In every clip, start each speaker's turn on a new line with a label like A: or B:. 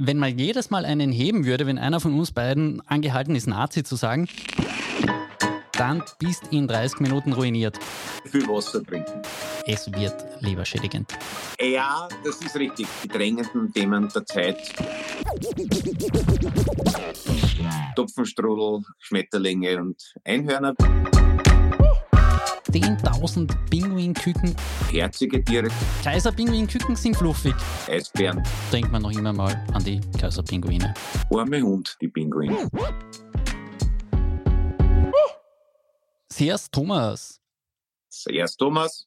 A: Wenn man jedes Mal einen heben würde, wenn einer von uns beiden angehalten ist, Nazi zu sagen, dann bist in 30 Minuten ruiniert.
B: Viel Wasser trinken.
A: Es wird leberschädigend.
B: Ja, das ist richtig. Die drängenden Themen der Zeit. Topfenstrudel, Schmetterlinge und Einhörner.
A: 10.000 Pinguinküken.
B: Herzige Tiere,
A: Kaiserpinguinküken sind fluffig.
B: Eisbären,
A: Denkt man noch immer mal an die Kaiserpinguine.
B: arme Hund, die Pinguine.
A: Servus Thomas
B: Zuerst Thomas.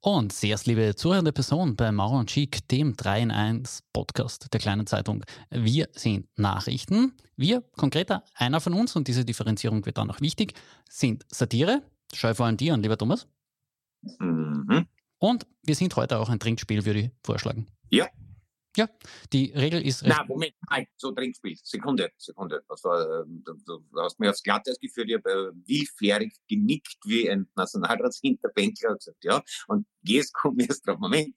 A: und servus liebe zuhörende Person bei Mauer und Chic, dem 3 in 1 Podcast der kleinen Zeitung. Wir sind Nachrichten. Wir, konkreter einer von uns, und diese Differenzierung wird dann noch wichtig, sind Satire. Schau vor allem dir an, lieber Thomas.
B: Mhm.
A: Und wir sind heute auch ein Trinkspiel, würde ich vorschlagen.
B: Ja.
A: Ja, die Regel ist recht
B: Na, Moment, halt, so Trinkspiel. Sekunde, Sekunde. Was war, ähm, du, du hast mir aufs Glatteis geführt, ich habe äh, willfährig genickt wie ein Nationalratshinterbänkler und gesagt, ja, und jetzt kommt erst drauf, Moment,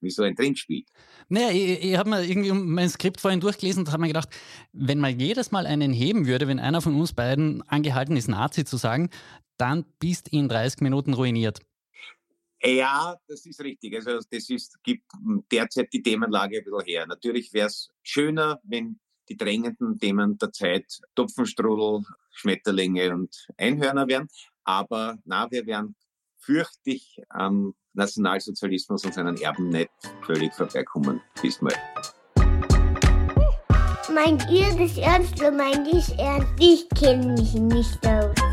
B: wie so ein Trinkspiel.
A: Naja, ich, ich habe mir irgendwie mein Skript vorhin durchgelesen und habe mir gedacht, wenn man jedes Mal einen heben würde, wenn einer von uns beiden angehalten ist, Nazi zu sagen, dann bist in 30 Minuten ruiniert.
B: Ja, das ist richtig. Also das ist, gibt derzeit die Themenlage ein bisschen her. Natürlich wäre es schöner, wenn die drängenden Themen der Zeit Topfenstrudel, Schmetterlinge und Einhörner wären. Aber na, wir wären fürchtig am Nationalsozialismus und seinen Erben nicht völlig vorbeikommen. Diesmal.
C: Meint ihr das ernst oder meint ich ernst? Ich kenne mich nicht aus.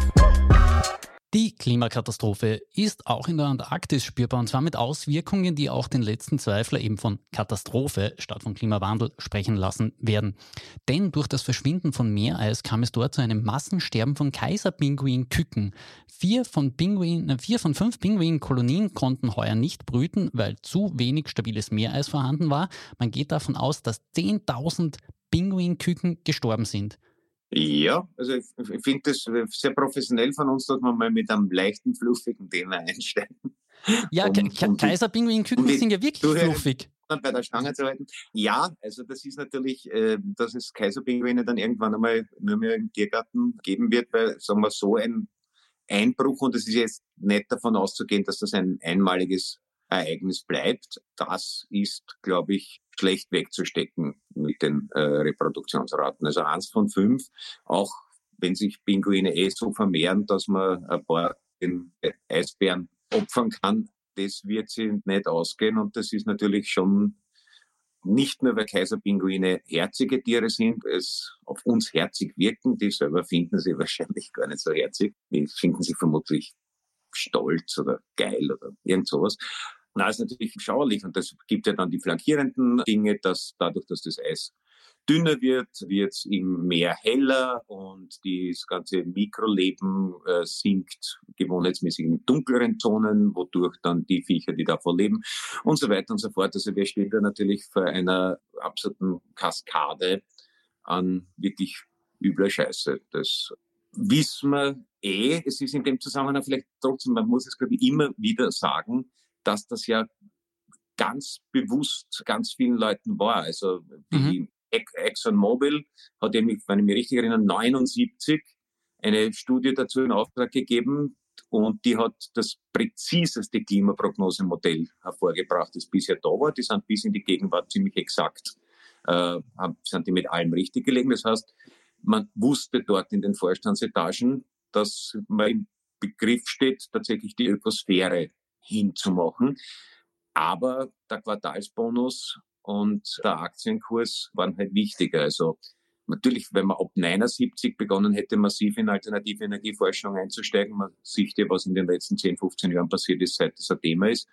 A: Die Klimakatastrophe ist auch in der Antarktis spürbar und zwar mit Auswirkungen, die auch den letzten Zweifler eben von Katastrophe statt von Klimawandel sprechen lassen werden. Denn durch das Verschwinden von Meereis kam es dort zu einem Massensterben von Kaiserpinguinküken. Vier von, Pinguin, äh, vier von fünf Pinguinkolonien konnten heuer nicht brüten, weil zu wenig stabiles Meereis vorhanden war. Man geht davon aus, dass 10.000 Pinguinküken gestorben sind.
B: Ja, also ich, ich finde das sehr professionell von uns, dass wir mal mit einem leichten, fluffigen Thema einsteigen.
A: Ja,
B: Um- um
A: Kaiserpinguinküken sind ja wirklich fluffig.
B: bei der Stange zu halten. Ja, also das ist natürlich, äh, dass es Kaiserpinguine dann irgendwann einmal nur mehr im Tiergarten geben wird, weil, sagen wir so, ein Einbruch, und es ist jetzt nicht davon auszugehen, dass das ein einmaliges Ereignis bleibt, das ist, glaube ich, schlecht wegzustecken mit den äh, Reproduktionsraten. Also eins von fünf, auch wenn sich Pinguine eh so vermehren, dass man ein paar den Eisbären opfern kann, das wird sie nicht ausgehen und das ist natürlich schon nicht nur, weil Kaiserpinguine herzige Tiere sind, es auf uns herzig wirken, die selber finden sie wahrscheinlich gar nicht so herzig, die finden sie vermutlich stolz oder geil oder irgend sowas. Na, ist natürlich schauerlich und das gibt ja dann die flankierenden Dinge, dass dadurch, dass das Eis dünner wird, wird es im Meer heller und das ganze Mikroleben äh, sinkt gewohnheitsmäßig in dunkleren Zonen, wodurch dann die Viecher, die davor leben und so weiter und so fort. Also wir stehen da natürlich vor einer absoluten Kaskade an wirklich übler Scheiße. Das wissen wir eh. Es ist in dem Zusammenhang vielleicht trotzdem, man muss es glaube ich immer wieder sagen, dass das ja ganz bewusst ganz vielen Leuten war. Also die Ex- ExxonMobil hat eben, wenn ich mich richtig erinnere, 79 eine Studie dazu in Auftrag gegeben und die hat das präziseste Klimaprognosemodell hervorgebracht, das bisher da war. Die sind bis in die Gegenwart ziemlich exakt, äh, sind die mit allem richtig gelegen. Das heißt, man wusste dort in den Vorstandsetagen, dass man im Begriff steht, tatsächlich die Ökosphäre hinzumachen. Aber der Quartalsbonus und der Aktienkurs waren halt wichtiger. Also natürlich, wenn man ab 79 begonnen hätte, massiv in alternative Energieforschung einzusteigen, man sieht ja, was in den letzten 10, 15 Jahren passiert ist, seit das ein Thema ist,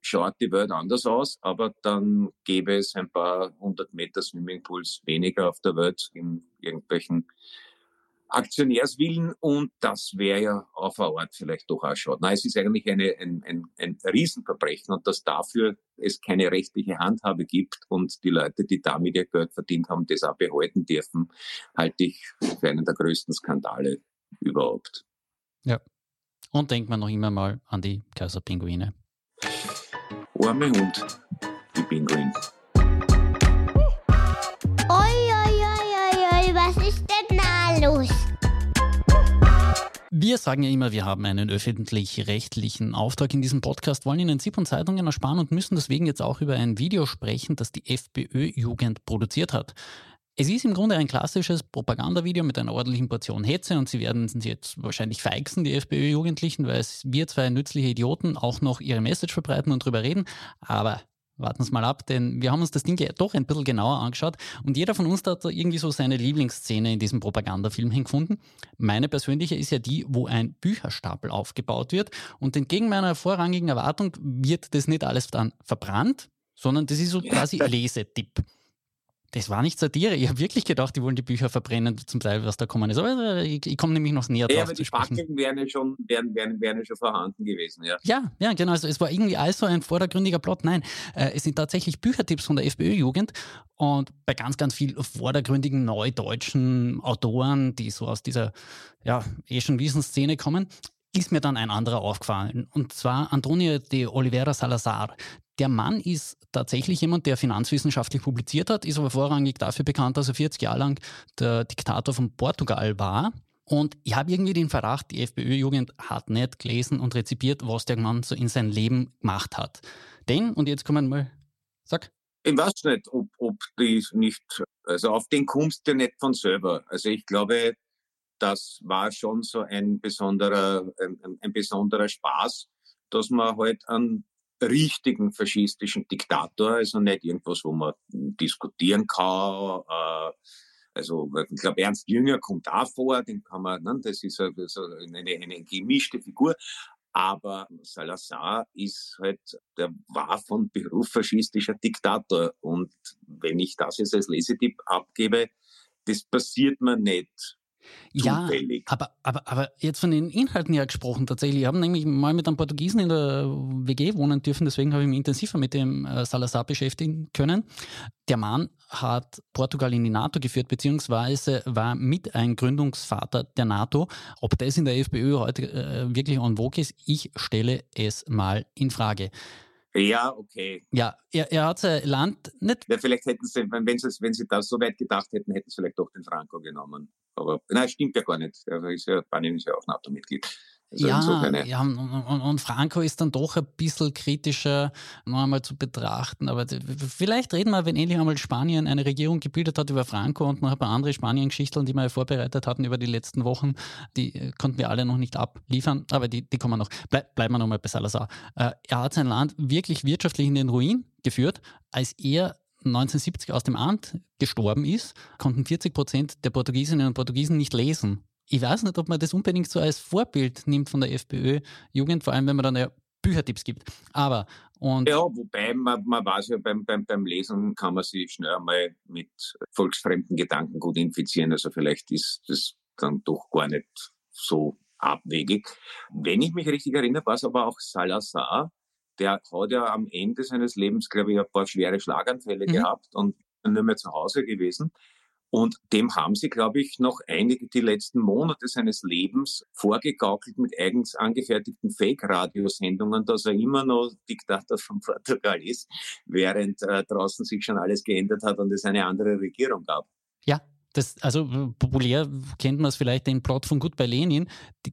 B: schaut die Welt anders aus, aber dann gäbe es ein paar hundert Meter Swimmingpools weniger auf der Welt in irgendwelchen Aktionärswillen und das wäre ja auf der Art vielleicht doch auch schade. Nein, es ist eigentlich eine, ein, ein, ein Riesenverbrechen und dass dafür es keine rechtliche Handhabe gibt und die Leute, die damit ihr Geld verdient haben, das auch behalten dürfen, halte ich für einen der größten Skandale überhaupt.
A: Und denkt man noch immer mal an die Kaiserpinguine.
B: Arme Hund, die Pinguin.
C: Los.
A: Wir sagen ja immer, wir haben einen öffentlich-rechtlichen Auftrag in diesem Podcast, wollen Ihnen ZIP und Zeitungen ersparen und müssen deswegen jetzt auch über ein Video sprechen, das die FPÖ-Jugend produziert hat. Es ist im Grunde ein klassisches Propagandavideo mit einer ordentlichen Portion Hetze und Sie werden jetzt wahrscheinlich feixen, die FPÖ-Jugendlichen, weil wir zwei nützliche Idioten auch noch ihre Message verbreiten und drüber reden. Aber warten Sie mal ab, denn wir haben uns das Ding doch ein bisschen genauer angeschaut und jeder von uns hat da irgendwie so seine Lieblingsszene in diesem Propagandafilm hingefunden. Meine persönliche ist ja die, wo ein Bücherstapel aufgebaut wird und entgegen meiner vorrangigen Erwartung wird das nicht alles dann verbrannt, sondern das ist so quasi Lesetipp. Das war nicht Satire. Ich habe wirklich gedacht, die wollen die Bücher verbrennen, zum Teil, was da kommen ist. Aber äh, ich, ich komme nämlich noch näher drauf. Ja, aber
B: die Fackeln wären ja schon, wären, wären, wären ja schon vorhanden gewesen, ja.
A: Ja, ja, genau. Also es war irgendwie alles so ein vordergründiger Plot. Nein, äh, es sind tatsächlich Büchertipps von der FPÖ-Jugend und bei ganz, ganz viel vordergründigen neudeutschen Autoren, die so aus dieser, ja, eh schon Wiesenszene kommen, ist mir dann ein anderer aufgefallen. Und zwar Antonio de Oliveira Salazar. Der Mann ist tatsächlich jemand, der finanzwissenschaftlich publiziert hat, ist aber vorrangig dafür bekannt, dass er 40 Jahre lang der Diktator von Portugal war. Und ich habe irgendwie den Verdacht, die FPÖ-Jugend hat nicht gelesen und rezipiert, was der Mann so in seinem Leben gemacht hat. Denn, und jetzt kommen wir mal, sag.
B: Ich weiß nicht, ob, ob die nicht, also auf den kommst du nicht von selber. Also ich glaube, das war schon so ein besonderer, ein, ein besonderer Spaß, dass man halt einen richtigen faschistischen Diktator, also nicht irgendwas, wo man diskutieren kann. Äh, also ich glaube, Ernst Jünger kommt da vor, den kann man, ne, das ist eine, eine gemischte Figur. Aber Salazar ist halt, der war von Beruf faschistischer Diktator. Und wenn ich das jetzt als Lesetipp abgebe, das passiert mir nicht
A: Zufällig. Ja, aber, aber, aber jetzt von den Inhalten her gesprochen tatsächlich. Wir haben nämlich mal mit einem Portugiesen in der WG wohnen dürfen, deswegen habe ich mich intensiver mit dem äh, Salazar beschäftigen können. Der Mann hat Portugal in die NATO geführt, beziehungsweise war mit ein Gründungsvater der NATO. Ob das in der FPÖ heute äh, wirklich en vogue ist, ich stelle es mal in Frage.
B: Ja, okay.
A: Ja, er, er hat sein Land nicht.
B: Ja, vielleicht hätten sie, wenn sie, wenn sie das so weit gedacht hätten, hätten sie vielleicht doch den Franco genommen. Aber nein, stimmt ja gar nicht. Also ist ja, Spanien ist ja auch NATO-Mitglied.
A: Also ja, ja und, und, Franco ist dann doch ein bisschen kritischer noch einmal zu betrachten. Aber vielleicht reden wir, wenn endlich einmal Spanien eine Regierung gebildet hat über Franco und noch ein paar andere Spanien-Geschichten, die wir vorbereitet hatten über die letzten Wochen, die äh, konnten wir alle noch nicht abliefern, aber die, die kommen noch. Bleib, bleiben wir nochmal bei Salazar. Äh, er hat sein Land wirklich wirtschaftlich in den Ruin geführt, als er 1970 aus dem Amt gestorben ist, konnten 40 Prozent der Portugiesinnen und Portugiesen nicht lesen. Ich weiß nicht, ob man das unbedingt so als Vorbild nimmt von der FPÖ-Jugend, vor allem wenn man dann ja Büchertipps gibt. Aber und
B: ja, wobei man, man weiß ja, beim, beim, beim Lesen kann man sich schnell einmal mit volksfremden Gedanken gut infizieren. Also vielleicht ist das dann doch gar nicht so abwegig. Wenn ich mich richtig erinnere, war es aber auch Salazar, der hat ja am Ende seines Lebens, glaube ich, ein paar schwere Schlaganfälle mhm. gehabt und nur mehr zu Hause gewesen. Und dem haben sie, glaube ich, noch einige die letzten Monate seines Lebens vorgegaukelt mit eigens angefertigten Fake-Radiosendungen, dass er immer noch Diktator von Portugal ist, während äh, draußen sich schon alles geändert hat und es eine andere Regierung gab.
A: Das, also populär kennt man es vielleicht den Plot von Goodbye Lenin,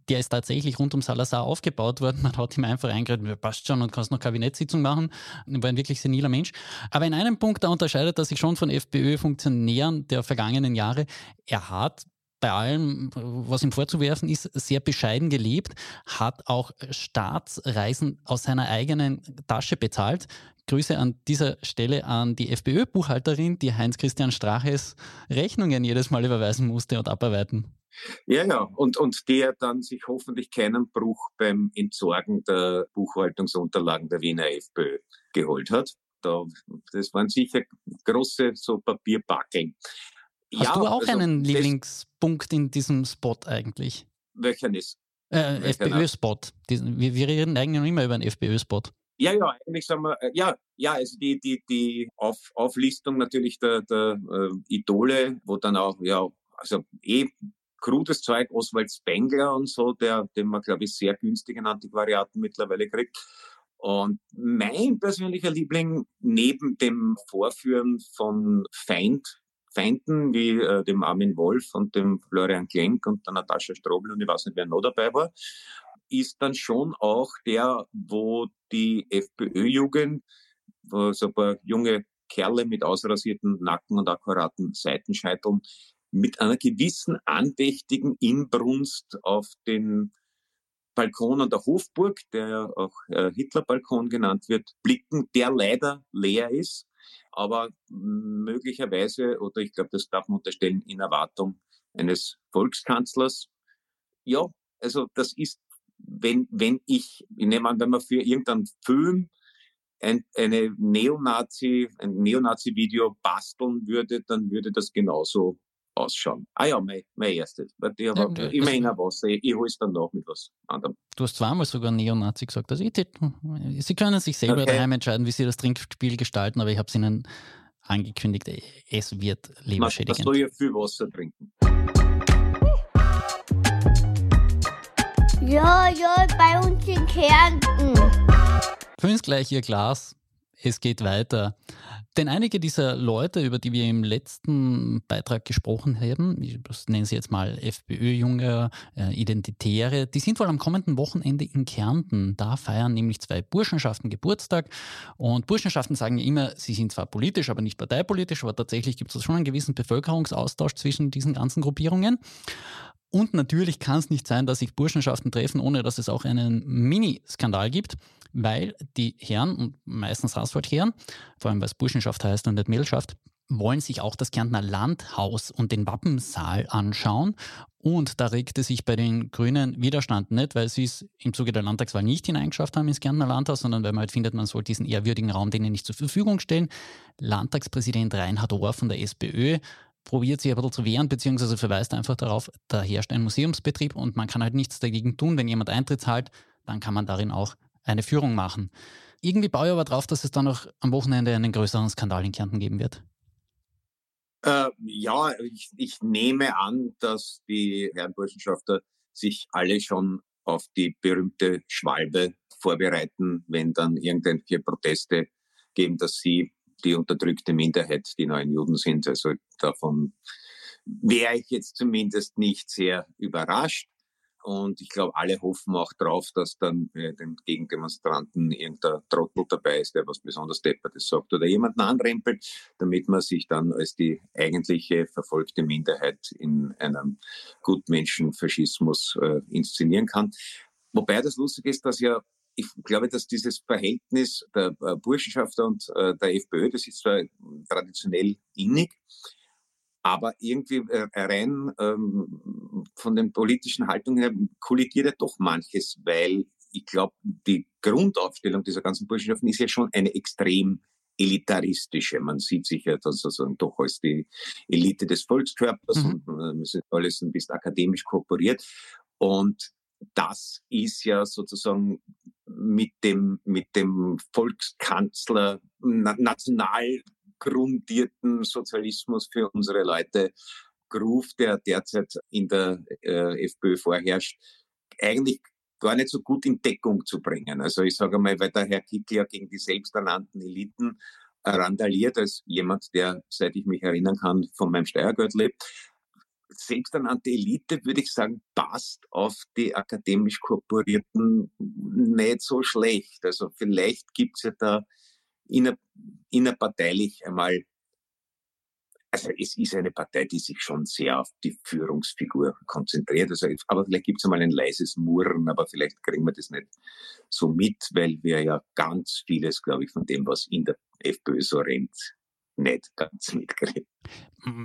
A: der ist tatsächlich rund um Salazar aufgebaut worden. Man hat ihm einfach eingeredet, passt schon und kannst noch Kabinettssitzung machen. War ein wirklich seniler Mensch. Aber in einem Punkt, da unterscheidet er sich schon von FPÖ-Funktionären der vergangenen Jahre. Er hat bei allem, was ihm vorzuwerfen ist, sehr bescheiden gelebt, hat auch Staatsreisen aus seiner eigenen Tasche bezahlt. Grüße an dieser Stelle an die FPÖ-Buchhalterin, die Heinz-Christian Straches Rechnungen jedes Mal überweisen musste und abarbeiten.
B: Ja, ja, und, und der dann sich hoffentlich keinen Bruch beim Entsorgen der Buchhaltungsunterlagen der Wiener FPÖ geholt hat. Da, das waren sicher große so Papierbackeln.
A: Hast ja, du auch also einen Lieblingspunkt in diesem Spot eigentlich?
B: Welcher ist?
A: Äh, FPÖ-Spot. Wir, wir reden eigentlich noch immer über einen FPÖ-Spot.
B: Ja, ja, eigentlich sagen wir, äh, ja, ja, also die, die, die Auf, Auflistung natürlich der, der äh, Idole, wo dann auch, ja, also eh krudes Zeug, Oswald Spengler und so, der, den man, glaube ich, sehr günstig in Antiquariaten mittlerweile kriegt. Und mein persönlicher Liebling neben dem Vorführen von Feind Feinden wie äh, dem Armin Wolf und dem Florian Klenk und der Natascha Strobel und ich weiß nicht, wer noch dabei war, ist dann schon auch der, wo die FPÖ-Jugend, wo so ein paar junge Kerle mit ausrasierten Nacken und akkuraten Seitenscheiteln mit einer gewissen andächtigen Inbrunst auf den Balkon an der Hofburg, der auch äh, Hitlerbalkon genannt wird, blicken, der leider leer ist, aber möglicherweise, oder ich glaube, das darf man unterstellen, in Erwartung eines Volkskanzlers. Ja, also das ist, wenn, wenn ich, ich nehme an, wenn man für irgendeinen Film ein, eine Neonazi, ein Neonazi-Video basteln würde, dann würde das genauso ausschauen. Ah ja, mein, mein erstes. Ich habe ja, immerhin ein Wasser. Ich, ich hole es dann noch mit was anderem.
A: Du hast zweimal sogar Neonazi gesagt. Also ich, Sie können sich selber okay. daheim entscheiden, wie Sie das Trinkspiel gestalten, aber ich habe es Ihnen angekündigt, es wird leberschädigend.
B: Man soll ja viel Wasser trinken.
C: Ja, ja, bei uns in Kärnten.
A: Fünf gleich Ihr Glas. Es geht weiter. Denn einige dieser Leute, über die wir im letzten Beitrag gesprochen haben, das nennen sie jetzt mal FPÖ-Junge, äh, Identitäre, die sind wohl am kommenden Wochenende in Kärnten. Da feiern nämlich zwei Burschenschaften Geburtstag. Und Burschenschaften sagen immer, sie sind zwar politisch, aber nicht parteipolitisch, aber tatsächlich gibt es schon einen gewissen Bevölkerungsaustausch zwischen diesen ganzen Gruppierungen. Und natürlich kann es nicht sein, dass sich Burschenschaften treffen, ohne dass es auch einen Mini-Skandal gibt weil die Herren, und meistens Hauswald-Herren, vor allem weil es Burschenschaft heißt und nicht Mädelschaft, wollen sich auch das Kärntner Landhaus und den Wappensaal anschauen. Und da regte sich bei den Grünen Widerstand nicht, weil sie es im Zuge der Landtagswahl nicht hineingeschafft haben ins Kärntner Landhaus, sondern weil man halt findet, man soll diesen ehrwürdigen Raum denen nicht zur Verfügung stellen. Landtagspräsident Reinhard Ohr von der SPÖ probiert sich ein bisschen zu wehren, beziehungsweise verweist einfach darauf, da herrscht ein Museumsbetrieb und man kann halt nichts dagegen tun. Wenn jemand Eintritt zahlt, dann kann man darin auch eine Führung machen. Irgendwie baue ich aber drauf, dass es dann noch am Wochenende einen größeren Skandal in Kärnten geben wird.
B: Äh, ja, ich, ich, nehme an, dass die Herren Burschenschafter sich alle schon auf die berühmte Schwalbe vorbereiten, wenn dann irgendwelche Proteste geben, dass sie die unterdrückte Minderheit, die neuen Juden sind. Also davon wäre ich jetzt zumindest nicht sehr überrascht. Und ich glaube, alle hoffen auch drauf, dass dann äh, den Gegendemonstranten irgendein Trottel dabei ist, der was besonders Deppertes sagt oder jemanden anrempelt, damit man sich dann als die eigentliche verfolgte Minderheit in einem Gutmenschenfaschismus äh, inszenieren kann. Wobei das lustig ist, dass ja ich glaube, dass dieses Verhältnis der äh, Burschenschafter und äh, der FPÖ, das ist zwar traditionell innig, aber irgendwie äh, rein ähm, von den politischen Haltungen her kollidiert ja doch manches, weil ich glaube, die Grundaufstellung dieser ganzen Burschenschaften ist ja schon eine extrem elitaristische. Man sieht sich ja das sozusagen doch als die Elite des Volkskörpers mhm. und äh, sind alles ein bisschen akademisch kooperiert. Und das ist ja sozusagen mit dem, mit dem Volkskanzler national grundierten Sozialismus für unsere Leute Groove, der derzeit in der äh, FPÖ vorherrscht, eigentlich gar nicht so gut in Deckung zu bringen. Also ich sage mal, weil der Herr Kickl ja gegen die selbsternannten Eliten randaliert, als jemand, der, seit ich mich erinnern kann, von meinem Steuergeld lebt. Selbsternannte Elite, würde ich sagen, passt auf die akademisch Korporierten nicht so schlecht. Also vielleicht gibt's ja da inner, innerparteilich einmal, also es ist eine Partei, die sich schon sehr auf die Führungsfigur konzentriert. Also, aber vielleicht gibt es einmal ein leises Murren, aber vielleicht kriegen wir das nicht so mit, weil wir ja ganz vieles, glaube ich, von dem, was in der FPÖ so rennt, nicht ganz mitkriegen.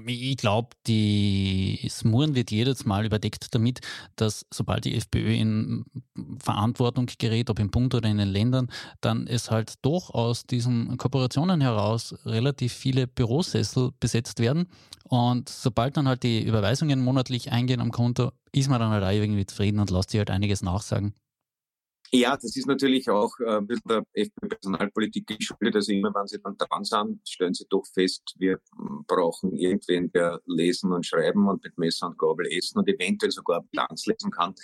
A: Ich glaube, die Smuren wird jedes Mal überdeckt damit, dass sobald die FPÖ in Verantwortung gerät, ob im Bund oder in den Ländern, dann es halt doch aus diesen Kooperationen heraus relativ viele Bürosessel besetzt werden. Und sobald dann halt die Überweisungen monatlich eingehen am Konto, ist man dann halt auch irgendwie zufrieden und lässt sich halt einiges nachsagen.
B: Ja, das ist natürlich auch äh, ein bisschen der FPÖ-Personalpolitik geschuldet. Also immer, wenn sie dann dran sind, stellen sie doch fest, wir brauchen irgendwen, der lesen und schreiben und mit Messer und Gabel essen und eventuell sogar Bilanz lesen kann.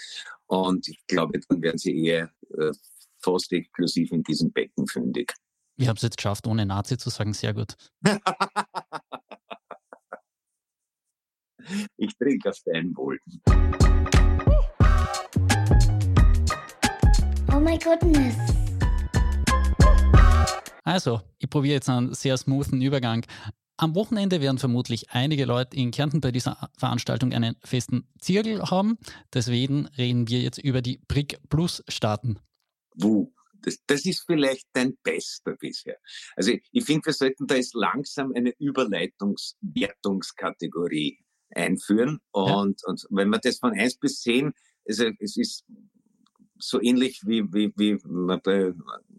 B: Und ich glaube, dann werden sie eher äh, fast exklusiv in diesem Becken fündig.
A: Ich habe es jetzt geschafft, ohne Nazi zu sagen, sehr gut.
B: Ich trinke auf dein Wohl.
C: Oh my goodness.
A: Also, ich probiere jetzt einen sehr smoothen Übergang. Am Wochenende werden vermutlich einige Leute in Kärnten bei dieser Veranstaltung einen festen Zirkel haben. Deswegen reden wir jetzt über die BRIC Plus Staaten.
B: Wo? Das, das ist vielleicht dein Bester bisher. Also ich finde, wir sollten da jetzt langsam eine Überleitungswertungskategorie einführen. Und, ja. und wenn man das von 1 bis 10, also es ist so ähnlich wie, wie, wie bei,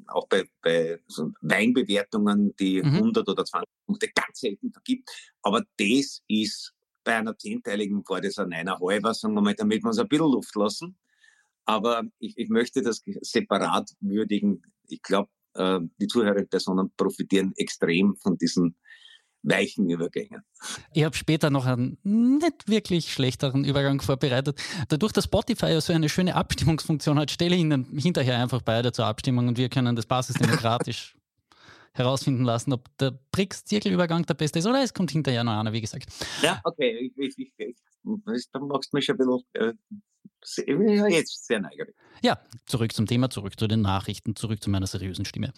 B: auch bei, bei so Weinbewertungen, die mhm. 100 oder 20 Punkte ganz selten vergibt. Aber das ist bei einer zehnteiligen war das ein eineinhalber, sagen wir mal, damit wir uns ein bisschen Luft lassen. Aber ich, ich möchte das separat würdigen. Ich glaube, äh, die Zuhörerpersonen profitieren extrem von diesen weichen Übergängen.
A: Ich habe später noch einen nicht wirklich schlechteren Übergang vorbereitet. Dadurch, dass Spotify ja so eine schöne Abstimmungsfunktion hat, stelle ich Ihnen hinterher einfach beide zur Abstimmung und wir können das basisdemokratisch herausfinden lassen, ob der Brix-Zirkelübergang der beste ist oder es kommt hinterher noch einer, wie gesagt.
B: Ja, okay. Ich, ich, ich, ich, da machst du mich ein bisschen äh, jetzt sehr neugierig.
A: Ja, zurück zum Thema, zurück zu den Nachrichten, zurück zu meiner seriösen Stimme.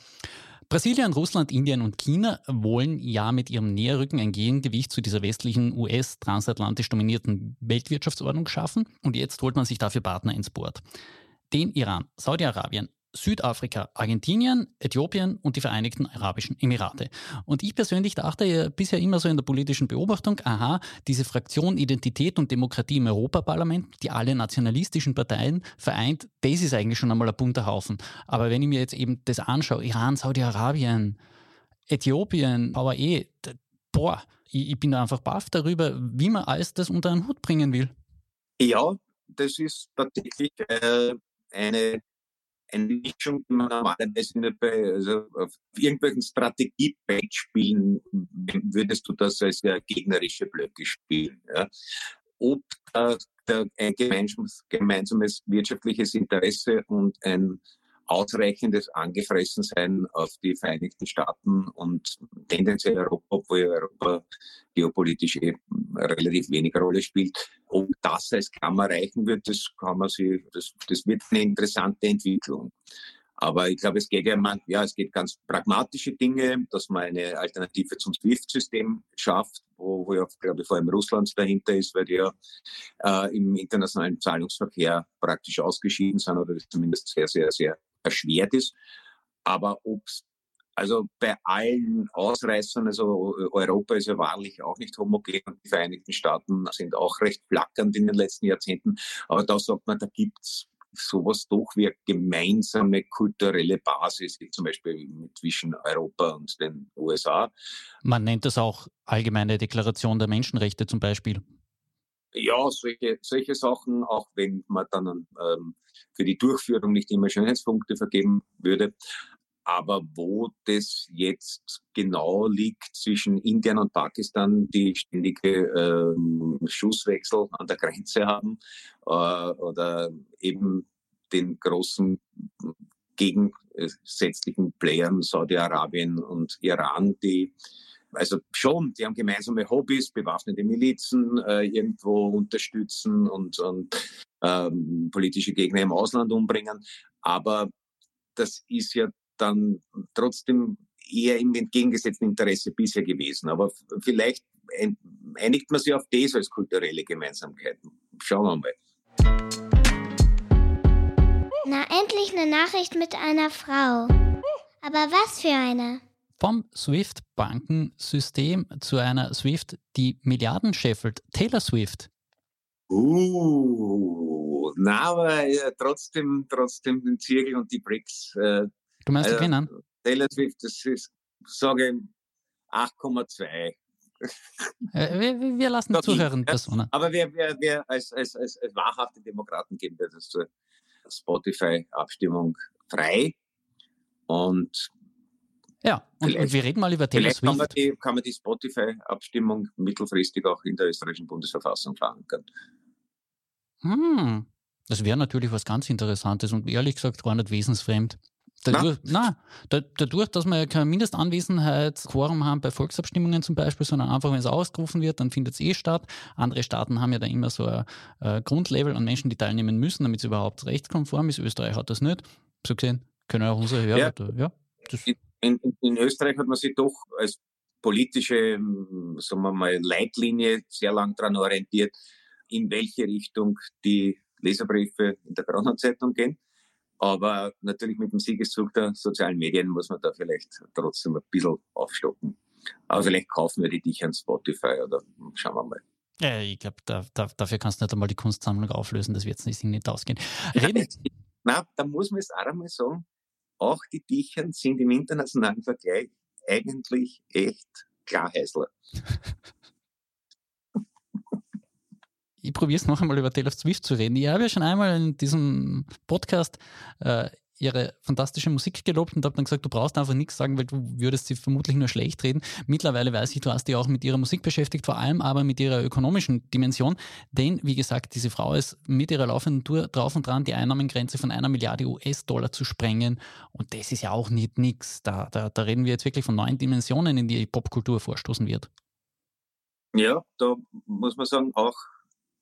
A: Brasilien, Russland, Indien und China wollen ja mit ihrem Näherrücken ein Gegengewicht zu dieser westlichen US-transatlantisch dominierten Weltwirtschaftsordnung schaffen und jetzt holt man sich dafür Partner ins Board. Den Iran, Saudi-Arabien, Südafrika, Argentinien, Äthiopien und die Vereinigten Arabischen Emirate. Und ich persönlich dachte ja bisher immer so in der politischen Beobachtung, aha, diese Fraktion Identität und Demokratie im Europaparlament, die alle nationalistischen Parteien vereint, das ist eigentlich schon einmal ein bunter Haufen. Aber wenn ich mir jetzt eben das anschaue, Iran, Saudi-Arabien, Äthiopien, aber eh, boah, ich, ich bin da einfach baff darüber, wie man alles das unter einen Hut bringen will.
B: Ja, das ist tatsächlich äh, eine eine Mischung, die man normalerweise bei, also auf irgendwelchen Strategie-Beispielen würdest du das als ja, gegnerische Blöcke spielen. Ja. Ob äh, der, ein gemeinsames, gemeinsames wirtschaftliches Interesse und ein ausreichendes Angefressensein auf die Vereinigten Staaten und tendenziell Europa, obwohl Europa geopolitisch eh relativ wenig Rolle spielt. Ob das als Klammer reichen wird, das kann man sich, das, das wird eine interessante Entwicklung. Aber ich glaube, es geht ja, man, ja, es geht ganz pragmatische Dinge, dass man eine Alternative zum SWIFT-System schafft, wo, wo ja, glaube ich, vor allem Russland dahinter ist, weil die ja äh, im internationalen Zahlungsverkehr praktisch ausgeschieden sind oder zumindest sehr, sehr, sehr erschwert ist. Aber ob's also bei allen Ausreißern, also Europa ist ja wahrlich auch nicht homogen und die Vereinigten Staaten sind auch recht flackernd in den letzten Jahrzehnten. Aber da sagt man, da gibt's sowas doch wie eine gemeinsame kulturelle Basis, wie zum Beispiel zwischen Europa und den USA.
A: Man nennt das auch allgemeine Deklaration der Menschenrechte zum Beispiel.
B: Ja, solche, solche Sachen, auch wenn man dann ähm, für die Durchführung nicht immer Schönheitspunkte vergeben würde. Aber wo das jetzt genau liegt zwischen Indien und Pakistan, die ständige ähm, Schusswechsel an der Grenze haben, äh, oder eben den großen gegensätzlichen Playern Saudi-Arabien und Iran, die also schon, die haben gemeinsame Hobbys, bewaffnete Milizen äh, irgendwo unterstützen und, und ähm, politische Gegner im Ausland umbringen. Aber das ist ja dann trotzdem eher im entgegengesetzten Interesse bisher gewesen. Aber vielleicht einigt man sich auf das als kulturelle Gemeinsamkeiten. Schauen wir mal.
C: Na, endlich eine Nachricht mit einer Frau. Aber was für eine?
A: Vom SWIFT-Bankensystem zu einer SWIFT, die Milliarden scheffelt. Taylor Swift.
B: Uh, na, aber ja, trotzdem, trotzdem den Zirkel und die Bricks. Äh,
A: du meinst also, kennen?
B: Taylor Swift, das ist, sage 8,2.
A: Äh, wir, wir, lassen zuhören Personen.
B: Aber wir, wir, wir als, als, als, als wahrhafte Demokraten geben wir das zur Spotify-Abstimmung frei. Und
A: ja, und, und, wir reden mal über Taylor Swift.
B: Kann man die, kann man die Spotify-Abstimmung mittelfristig auch in der österreichischen Bundesverfassung verankern.
A: Hm, das wäre natürlich was ganz Interessantes und ehrlich gesagt gar nicht wesensfremd. Dadurch, na? Na, dadurch, dass wir ja kein Mindestanwesenheitsquorum haben bei Volksabstimmungen zum Beispiel, sondern einfach, wenn es ausgerufen wird, dann findet es eh statt. Andere Staaten haben ja da immer so ein äh, Grundlevel an Menschen, die teilnehmen müssen, damit es überhaupt rechtskonform ist. Österreich hat das nicht. So gesehen können auch unsere Hörer. Ja. ja
B: in, in, in, Österreich hat man sich doch als politische, sagen wir mal, Leitlinie sehr lang daran orientiert, in welche Richtung die Leserbriefe in der Kronenzeitung gehen. Aber natürlich mit dem Siegeszug der sozialen Medien muss man da vielleicht trotzdem ein bisschen aufstocken. Aber vielleicht kaufen wir die dich an Spotify oder schauen wir mal.
A: Ja, ich glaube, da, da, dafür kannst du nicht einmal die Kunstsammlung auflösen, das wird es nicht, nicht ausgehen. Reden.
B: Na, da muss man jetzt auch einmal sagen, auch die Dichern sind im internationalen Vergleich eigentlich echt Klarheißler.
A: ich probiere es noch einmal über Taylor Swift zu reden. Ich habe ja schon einmal in diesem Podcast äh, ihre fantastische Musik gelobt und habe dann gesagt, du brauchst einfach nichts sagen, weil du würdest sie vermutlich nur schlecht reden. Mittlerweile weiß ich, du hast dich auch mit ihrer Musik beschäftigt, vor allem aber mit ihrer ökonomischen Dimension. Denn, wie gesagt, diese Frau ist mit ihrer laufenden Tour drauf und dran, die Einnahmengrenze von einer Milliarde US-Dollar zu sprengen. Und das ist ja auch nicht nichts. Da, da, da reden wir jetzt wirklich von neuen Dimensionen, in die die Popkultur vorstoßen wird.
B: Ja, da muss man sagen, auch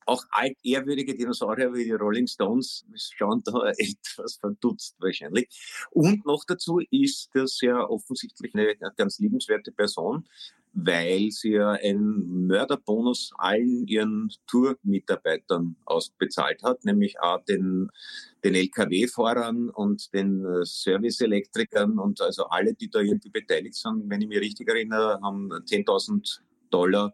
B: auch altehrwürdige Dinosaurier wie die Rolling Stones schauen da etwas verdutzt wahrscheinlich. Und noch dazu ist das ja offensichtlich eine ganz liebenswerte Person, weil sie ja einen Mörderbonus allen ihren Tourmitarbeitern ausbezahlt hat, nämlich auch den, den LKW-Fahrern und den äh, Service-Elektrikern und also alle, die da irgendwie beteiligt sind, wenn ich mich richtig erinnere, haben 10.000 Dollar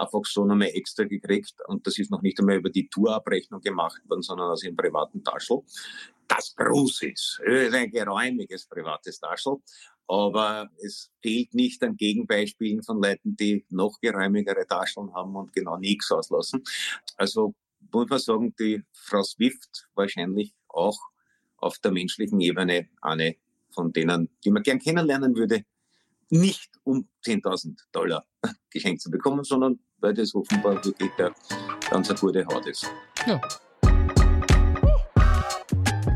B: einfach so nochmal extra gekriegt. Und das ist noch nicht einmal über die Tourabrechnung gemacht worden, sondern aus ihrem privaten Taschel. Das groß ist. Das ist ein geräumiges privates Taschel. Aber es fehlt nicht an Gegenbeispielen von Leuten, die noch geräumigere Tascheln haben und genau nichts auslassen. Also muss man sagen, die Frau Swift wahrscheinlich auch auf der menschlichen Ebene eine von denen, die man gern kennenlernen würde, nicht um 10.000 Dollar geschenkt zu bekommen, sondern weil das offenbar wirklich der ganz eine gute Haut ist. Ja.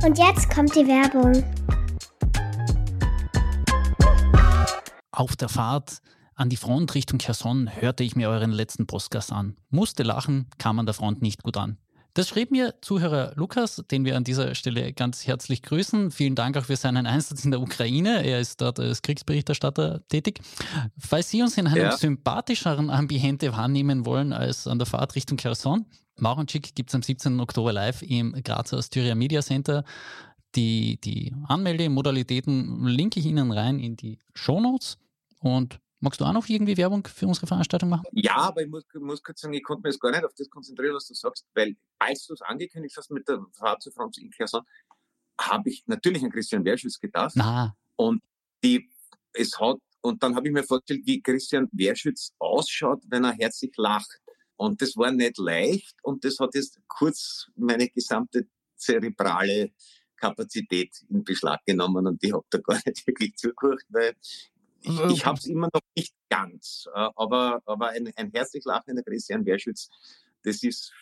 C: Und jetzt kommt die Werbung.
A: Auf der Fahrt an die Front Richtung Cherson hörte ich mir euren letzten Postgas an. Musste lachen, kam an der Front nicht gut an. Das schrieb mir Zuhörer Lukas, den wir an dieser Stelle ganz herzlich grüßen. Vielen Dank auch für seinen Einsatz in der Ukraine. Er ist dort als Kriegsberichterstatter tätig. Falls Sie uns in einem ja. sympathischeren Ambiente wahrnehmen wollen als an der Fahrt Richtung Kherson, Maurenczyk gibt es am 17. Oktober live im Grazer Styria Media Center. Die, die Anmeldemodalitäten linke ich Ihnen rein in die Shownotes. Und Magst du auch noch irgendwie Werbung für unsere Veranstaltung machen?
B: Ja, aber ich muss, muss kurz sagen, ich konnte mir jetzt gar nicht auf das konzentrieren, was du sagst, weil als du es angekündigt hast mit der Fahrt zu Franz Inkerson, habe ich natürlich an Christian Werschütz gedacht.
A: Na.
B: Und die, es hat, und dann habe ich mir vorgestellt, wie Christian Werschütz ausschaut, wenn er herzlich lacht. Und das war nicht leicht und das hat jetzt kurz meine gesamte zerebrale Kapazität in Beschlag genommen und ich habe da gar nicht wirklich zugehört, weil ich, ich habe es immer noch nicht ganz, äh, aber, aber ein, ein herzlich lachender Christian Werschütz, das ist,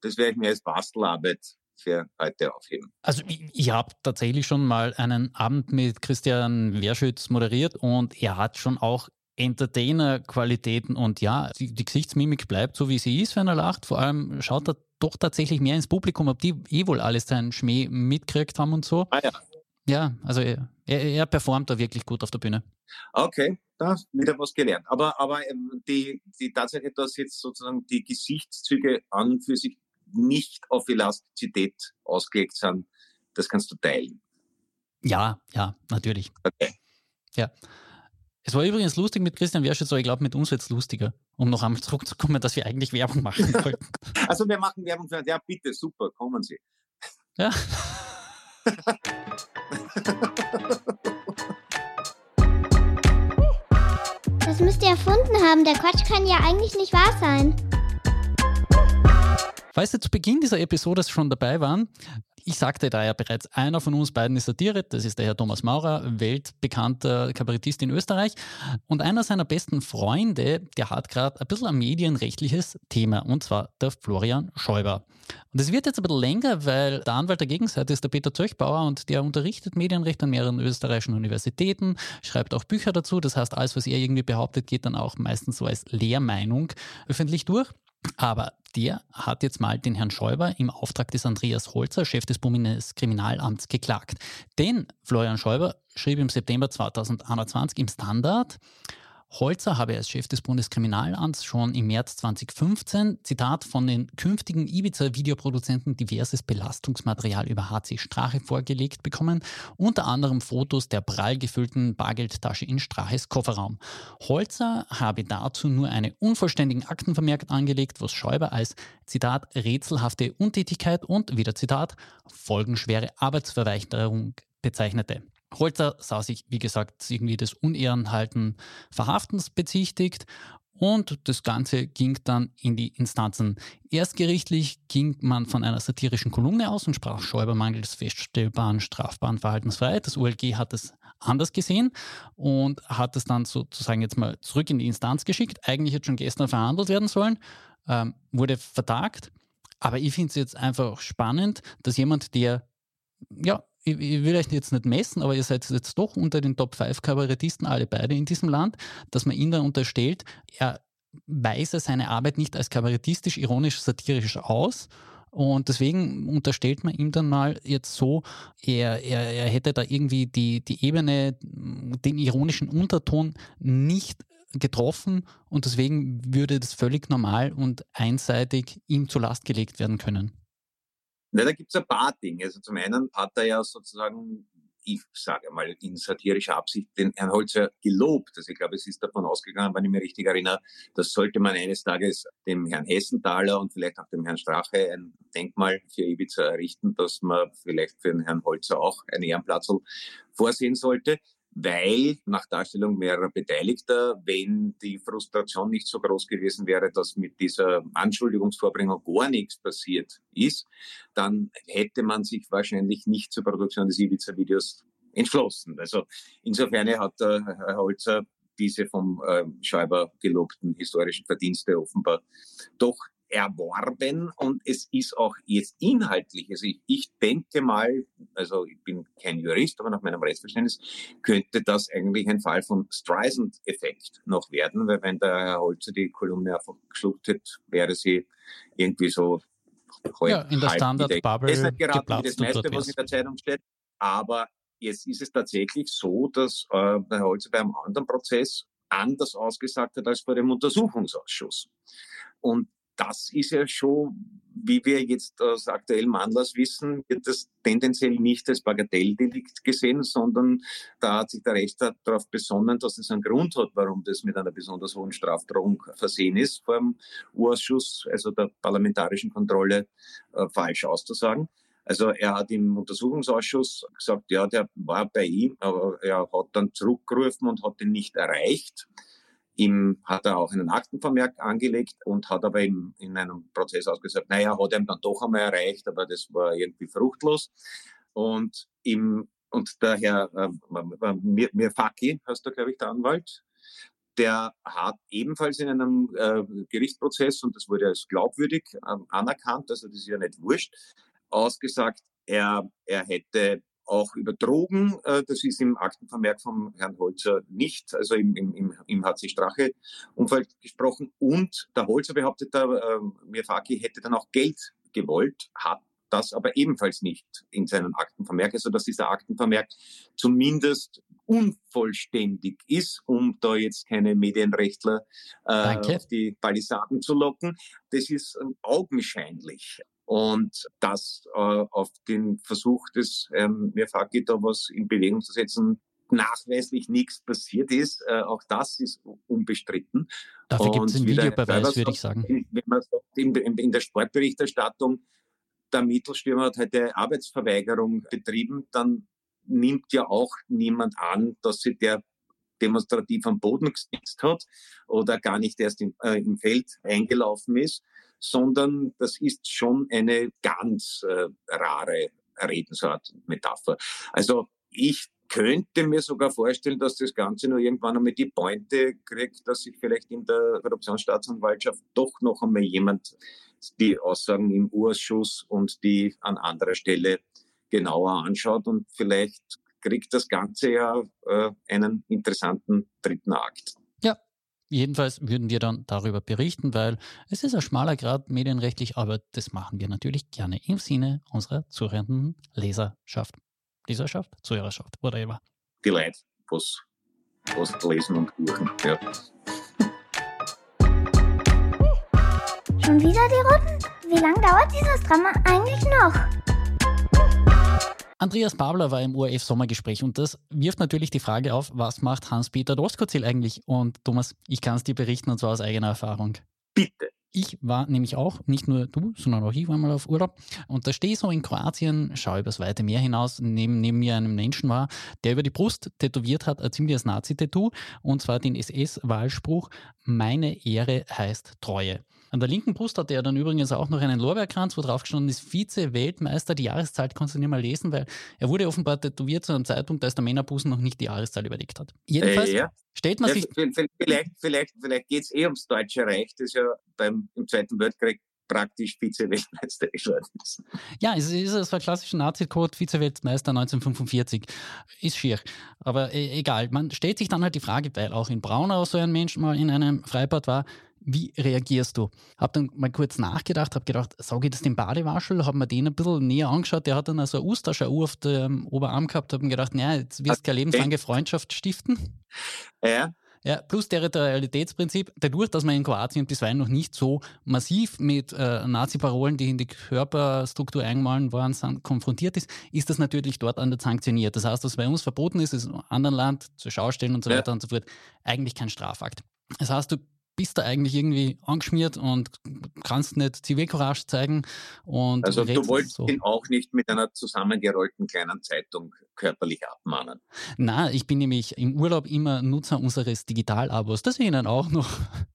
B: das werde ich mir als Bastelarbeit für heute aufheben.
A: Also ich, ich habe tatsächlich schon mal einen Abend mit Christian Werschütz moderiert und er hat schon auch Entertainer-Qualitäten und ja, die, die, Gesichtsmimik bleibt so, wie sie ist, wenn er lacht. Vor allem schaut er doch tatsächlich mehr ins Publikum, ob die eh wohl alles seinen Schmäh mitkriegt haben und so.
B: Ah ja.
A: Ja, also er, er, performt da wirklich gut auf der Bühne.
B: Okay, da wieder was gelernt. Aber, aber ähm, die, die Tatsache, dass jetzt sozusagen die Gesichtszüge an und für sich nicht auf Elastizität ausgelegt sind, das kannst du teilen.
A: Ja, ja, natürlich.
B: Okay.
A: Ja. Es war übrigens lustig mit Christian Werschitz, aber ich glaube, mit uns wird es lustiger, um noch einmal zurückzukommen, dass wir eigentlich Werbung machen wollten.
B: also wir machen Werbung für, ja bitte, super, kommen Sie.
A: Ja.
C: haben. Der Quatsch kann ja eigentlich nicht wahr sein.
A: Falls Sie zu Beginn dieser Episode schon dabei waren, Ich sagte da ja bereits, einer von uns beiden ist Satire, das ist der Herr Thomas Maurer, weltbekannter Kabarettist in Österreich. Und einer seiner besten Freunde, der hat gerade ein bisschen ein medienrechtliches Thema, und zwar der Florian Schäuber. Und es wird jetzt ein bisschen länger, weil der Anwalt der Gegenseite ist der Peter Zöchbauer und der unterrichtet Medienrecht an mehreren österreichischen Universitäten, schreibt auch Bücher dazu. Das heißt, alles, was er irgendwie behauptet, geht dann auch meistens so als Lehrmeinung öffentlich durch. Aber der hat jetzt mal den Herrn Schäuber im Auftrag des Andreas Holzer, Chef des Bundeskriminalamts, geklagt. Denn Florian Schäuber schrieb im September 2021 im Standard, Holzer habe als Chef des Bundeskriminalamts schon im März 2015, Zitat, von den künftigen Ibiza-Videoproduzenten diverses Belastungsmaterial über HC Strache vorgelegt bekommen, unter anderem Fotos der prall gefüllten Bargeldtasche in Straches Kofferraum. Holzer habe dazu nur einen unvollständigen Aktenvermerk angelegt, was Schäuber als, Zitat, rätselhafte Untätigkeit und, wieder Zitat, folgenschwere Arbeitsverweigerung bezeichnete. Holzer sah sich, wie gesagt, irgendwie des Unehrenhalten Verhaftens bezichtigt und das Ganze ging dann in die Instanzen. Erstgerichtlich ging man von einer satirischen Kolumne aus und sprach Schäuber mangels feststellbaren strafbaren Verhaltensfreiheit. Das OLG hat es anders gesehen und hat es dann sozusagen jetzt mal zurück in die Instanz geschickt. Eigentlich hätte schon gestern verhandelt werden sollen, ähm, wurde vertagt. Aber ich finde es jetzt einfach spannend, dass jemand, der ja ich, ich will euch jetzt nicht messen, aber ihr seid jetzt doch unter den Top 5 Kabarettisten, alle beide in diesem Land, dass man ihn da unterstellt, er weise seine Arbeit nicht als kabarettistisch, ironisch, satirisch aus. Und deswegen unterstellt man ihm dann mal jetzt so, er, er, er hätte da irgendwie die, die Ebene, den ironischen Unterton nicht getroffen und deswegen würde das völlig normal und einseitig ihm zur Last gelegt werden können.
B: Na, da gibt's ein paar Dinge. Also zum einen hat er ja sozusagen, ich sage mal in satirischer Absicht, den Herrn Holzer gelobt. Also ich glaube, es ist davon ausgegangen, wenn ich mich richtig erinnere, das sollte man eines Tages dem Herrn Hessenthaler und vielleicht auch dem Herrn Strache ein Denkmal für Ibiza errichten, dass man vielleicht für den Herrn Holzer auch einen Ehrenplatz vorsehen sollte weil nach Darstellung mehrerer Beteiligter, wenn die Frustration nicht so groß gewesen wäre, dass mit dieser Anschuldigungsvorbringung gar nichts passiert ist, dann hätte man sich wahrscheinlich nicht zur Produktion des Ibiza-Videos entschlossen. Also insofern hat Herr Holzer diese vom äh, Schreiber gelobten historischen Verdienste offenbar doch erworben und es ist auch jetzt inhaltlich, also ich, ich denke mal, also ich bin kein Jurist, aber nach meinem Rechtsverständnis könnte das eigentlich ein Fall von Streisand-Effekt noch werden, weil wenn der Herr Holzer die Kolumne einfach geschluckt hätte, wäre sie irgendwie so
A: ja, in der Standard-Bubble
B: ist nicht gerade das meiste, was in der Zeitung steht, aber jetzt ist es tatsächlich so, dass äh, der Herr Holzer bei einem anderen Prozess anders ausgesagt hat als vor dem Untersuchungsausschuss. Und das ist ja schon, wie wir jetzt aus aktuellem Anlass wissen, wird das tendenziell nicht als Bagatelldelikt gesehen, sondern da hat sich der Rechtsstaat darauf besonnen, dass es einen Grund hat, warum das mit einer besonders hohen Strafdrohung versehen ist, vor dem Urausschuss, also der parlamentarischen Kontrolle, äh, falsch auszusagen. Also er hat im Untersuchungsausschuss gesagt, ja, der war bei ihm, aber er hat dann zurückgerufen und hat ihn nicht erreicht. Ihm hat er auch einen Aktenvermerk angelegt und hat aber in, in einem Prozess ausgesagt, naja, hat er ihn dann doch einmal erreicht, aber das war irgendwie fruchtlos. Und im, und der Herr äh, Mir, Mirfaki, heißt der, glaube ich, der Anwalt, der hat ebenfalls in einem äh, Gerichtsprozess, und das wurde als glaubwürdig äh, anerkannt, also das ist ja nicht wurscht, ausgesagt, er, er hätte auch über Drogen. Äh, das ist im Aktenvermerk vom Herrn Holzer nicht, also im, im, im, im HC Strache-Umfeld gesprochen. Und der Holzer behauptet, der äh, Mirfaki hätte dann auch Geld gewollt, hat das aber ebenfalls nicht in seinen Aktenvermerk, also dass dieser Aktenvermerk zumindest unvollständig ist, um da jetzt keine Medienrechtler äh, auf die Palisaden zu locken. Das ist äh, augenscheinlich. Und das äh, auf den Versuch des ähm, Mirfaki da was in Bewegung zu setzen, nachweislich nichts passiert ist. Äh, auch das ist unbestritten.
A: Dafür gibt es einen Videobeweis, würde ich sagen.
B: Wenn man sagt, in, in, in, der Sportberichterstattung, der Mittelstürmer hat heute Arbeitsverweigerung betrieben, dann nimmt ja auch niemand an, dass sie der demonstrativ am Boden gesetzt hat oder gar nicht erst im, äh, im Feld eingelaufen ist, sondern das ist schon eine ganz äh, rare reden, so eine Metapher. Also ich könnte mir sogar vorstellen, dass das Ganze nur irgendwann einmal die Pointe kriegt, dass sich vielleicht in der Korruptionsstaatsanwaltschaft doch noch einmal jemand die Aussagen im Urschuss und die an anderer Stelle genauer anschaut und vielleicht kriegt das Ganze ja äh, einen interessanten dritten Akt.
A: Jedenfalls würden wir dann darüber berichten, weil es ist ein schmaler Grad medienrechtlich, aber das machen wir natürlich gerne im Sinne unserer zuhörenden Leserschaft. Leserschaft, Zuhörerschaft, whatever.
B: Die Leute, was, was lesen und buchen, ja.
C: Schon wieder die Runden? Wie lange dauert dieses Drama eigentlich noch?
A: Andreas Babler war im ORF-Sommergespräch und das wirft natürlich die Frage auf, was macht Hans-Peter Doskozil eigentlich? Und Thomas, ich kann es dir berichten und zwar aus eigener Erfahrung.
B: Bitte.
A: Ich war nämlich auch, nicht nur du, sondern auch ich war mal auf Urlaub. Und da stehe ich so in Kroatien, schaue übers weite Meer hinaus, neben, neben mir einen Menschen war, der über die Brust tätowiert hat, ein ziemliches Nazi-Tattoo, und zwar den SS-Wahlspruch, meine Ehre heißt Treue. An der linken Brust hatte er dann übrigens auch noch einen Lorbeerkranz, wo drauf gestanden ist Vize-Weltmeister. Die Jahreszahl konntest du nicht mal lesen, weil er wurde offenbar tätowiert zu einem Zeitpunkt, als der Männerbusen noch nicht die Jahreszahl überlegt hat. Jedenfalls äh, ja. stellt man ja, sich...
B: Vielleicht, vielleicht, vielleicht geht es eh ums Deutsche Reich, das ja beim, im Zweiten Weltkrieg praktisch Vize-Weltmeister geworden ist.
A: Ja, es ist, es war klassischer Nazi-Code, Vize-Weltmeister 1945. Ist schier. Aber e egal, man stellt sich dann halt die Frage, weil auch in Braunau so ein Mensch mal in einem Freibad war, wie reagierst du? Hab dann mal kurz nachgedacht, hab gedacht, sage ich das dem Badewaschel, hab mir den ein bisschen näher angeschaut, der hat dann also eine Osterschau auf dem Oberarm gehabt, hab mir gedacht, naja, jetzt wirst du keine lebenslange Freundschaft stiften.
B: Ja.
A: Ja, plus Territorialitätsprinzip, dadurch, dass man in Kroatien bisweilen noch nicht so massiv mit äh, Nazi-Parolen, die in die Körperstruktur eingemahlen worden sind, konfrontiert ist, ist das natürlich dort anders sanktioniert. Das heißt, was bei uns verboten ist, ist in einem anderen Land zur Schau stellen und so weiter und so fort, eigentlich kein Strafakt. Das heißt, du bist du eigentlich irgendwie angeschmiert und kannst nicht Zivilcourage zeigen. Und
B: also du wolltest so. ihn auch nicht mit einer zusammengerollten kleinen Zeitung körperlich abmahnen.
A: Na, ich bin nämlich im Urlaub immer Nutzer unseres Digitalabos, das ich Ihnen auch noch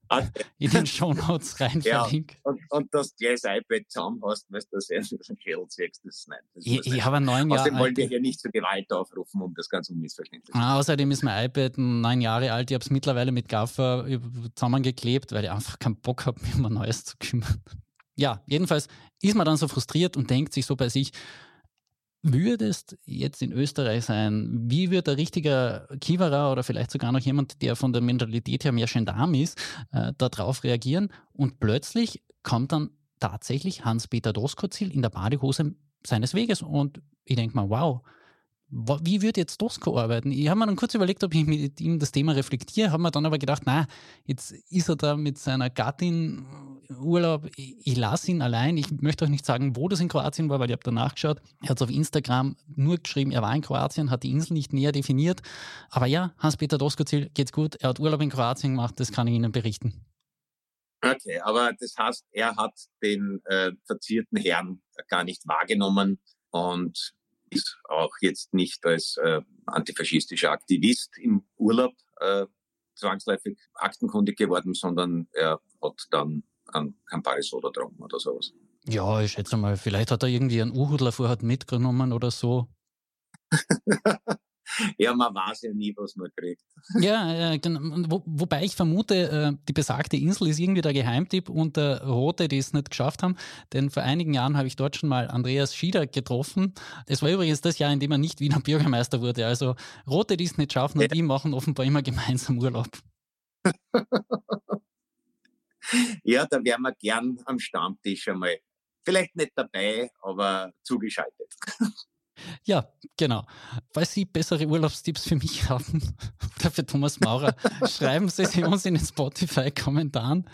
A: okay. in den Shownotes rein ja, verlinke.
B: Und, und dass du das iPad zusammen hast, weißt du, dass du einen Schädel siehst, das ist nicht. Das
A: ich, ich habe neun Jahre
B: Außerdem wollen wir hier nicht zur Gewalt aufrufen, um das ganz unmissverständlich zu
A: ah, Außerdem ist mein iPad neun Jahre alt, ich habe es mittlerweile mit Gaffer zusammengeklebt, weil ich einfach keinen Bock habe, mir um ein neues zu kümmern. Ja, jedenfalls ist man dann so frustriert und denkt sich so bei sich, würdest jetzt in Österreich sein, wie wird ein richtiger Kiewerer oder vielleicht sogar noch jemand, der von der Mentalität her mehr Gendarm ist, äh, darauf reagieren? Und plötzlich kommt dann tatsächlich Hans-Peter Doskozil in der Badehose seines Weges und ich denke mal, wow, wie würde jetzt Dosko arbeiten? Ich habe mir dann kurz überlegt, ob ich mit ihm das Thema reflektiere, habe mir dann aber gedacht, na, jetzt ist er da mit seiner Gattin Urlaub, ich, ich lasse ihn allein. Ich möchte auch nicht sagen, wo das in Kroatien war, weil ich habe danach geschaut. Er hat auf Instagram nur geschrieben, er war in Kroatien, hat die Insel nicht näher definiert. Aber ja, Hans-Peter Doskozil geht's gut. Er hat Urlaub in Kroatien gemacht, das kann ich Ihnen berichten.
B: Okay, aber das heißt, er hat den äh, verzierten Herrn gar nicht wahrgenommen und ist auch jetzt nicht als äh, antifaschistischer Aktivist im Urlaub äh, zwangsläufig aktenkundig geworden, sondern er hat dann an Campari Soda getrunken oder sowas.
A: Ja, ich schätze mal, vielleicht hat er irgendwie einen U-Hudler vorher mitgenommen oder so.
B: ja, man weiß ja nie, was man kriegt.
A: Ja, äh, Wo, wobei ich vermute, äh, die besagte Insel ist irgendwie der Geheimtipp und der Rote, die es nicht geschafft haben. Denn vor einigen Jahren habe ich dort schon mal Andreas Schieder getroffen. Es war übrigens das Jahr, in dem er nicht Wiener Bürgermeister wurde. Also Rote, die es nicht schaffen und ja. die machen offenbar immer gemeinsam Urlaub.
B: ja, da wären wir gern am Stammtisch einmal. Vielleicht nicht dabei, aber zugeschaltet.
A: Ja, genau. Falls Sie bessere Urlaubstipps für mich haben oder für Thomas Maurer, schreiben Sie sie uns in den Spotify-Kommentaren.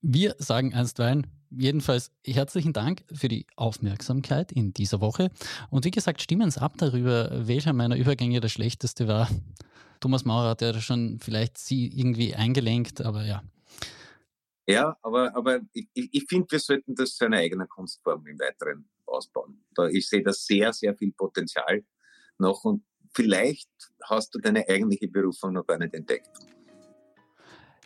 A: Wir sagen einstweilen jedenfalls herzlichen Dank für die Aufmerksamkeit in dieser Woche. Und wie gesagt, stimmen Sie ab darüber, welcher meiner Übergänge der schlechteste war. Thomas Maurer hat ja schon vielleicht Sie irgendwie eingelenkt, aber ja.
B: Ja, aber, aber ich, ich finde, wir sollten das zu einer eigenen Kunstform im Weiteren ausbauen. Da, ich sehe da sehr, sehr viel Potenzial noch und vielleicht hast du deine eigentliche Berufung noch gar nicht entdeckt.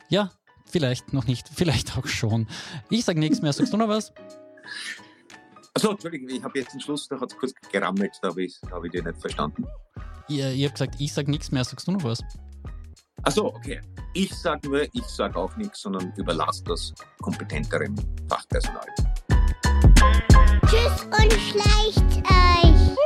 A: Ja, vielleicht noch nicht, vielleicht auch schon. Ich sage nichts mehr. Sagst du noch was?
B: Achso, Entschuldigung, ich habe jetzt den Schluss, da hat es kurz gerammelt, da habe ich, hab ich dich nicht verstanden.
A: Ihr, ihr habt gesagt, ich sage nichts mehr, sagst du noch was?
B: Achso, okay. Ich sage nur, ich sage auch nichts, sondern überlasse das kompetenterem Fachpersonal.
C: Tschüss und schleicht euch.